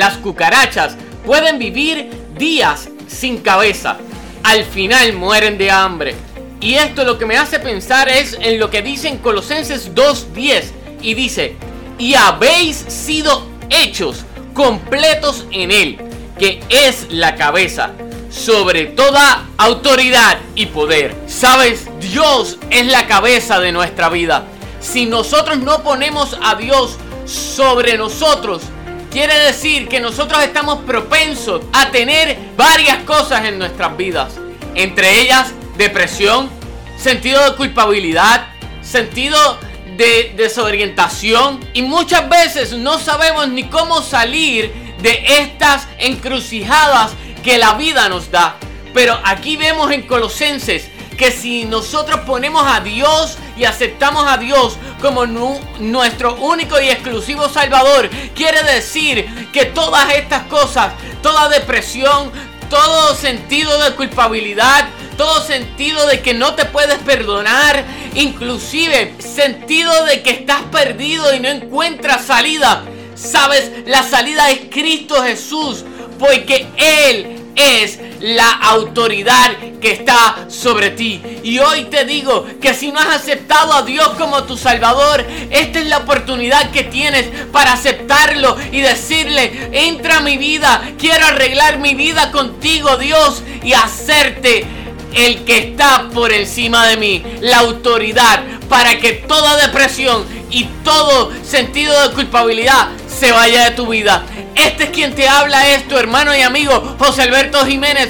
Las cucarachas pueden vivir días sin cabeza. Al final mueren de hambre. Y esto lo que me hace pensar es en lo que dice en Colosenses 2.10. Y dice, y habéis sido hechos completos en Él, que es la cabeza, sobre toda autoridad y poder. Sabes, Dios es la cabeza de nuestra vida. Si nosotros no ponemos a Dios sobre nosotros, quiere decir que nosotros estamos propensos a tener varias cosas en nuestras vidas. Entre ellas, depresión, sentido de culpabilidad, sentido de desorientación y muchas veces no sabemos ni cómo salir de estas encrucijadas que la vida nos da. Pero aquí vemos en Colosenses que si nosotros ponemos a Dios y aceptamos a Dios como nuestro único y exclusivo Salvador, quiere decir que todas estas cosas, toda depresión, todo sentido de culpabilidad, todo sentido de que no te puedes perdonar, inclusive sentido de que estás perdido y no encuentras salida. Sabes, la salida es Cristo Jesús, porque Él es la autoridad que está sobre ti. Y hoy te digo que si no has aceptado a Dios como tu Salvador, esta es la oportunidad que tienes para aceptarlo y decirle, entra a mi vida, quiero arreglar mi vida contigo Dios y hacerte el que está por encima de mí, la autoridad para que toda depresión y todo sentido de culpabilidad se vaya de tu vida. Este es quien te habla, es tu hermano y amigo José Alberto Jiménez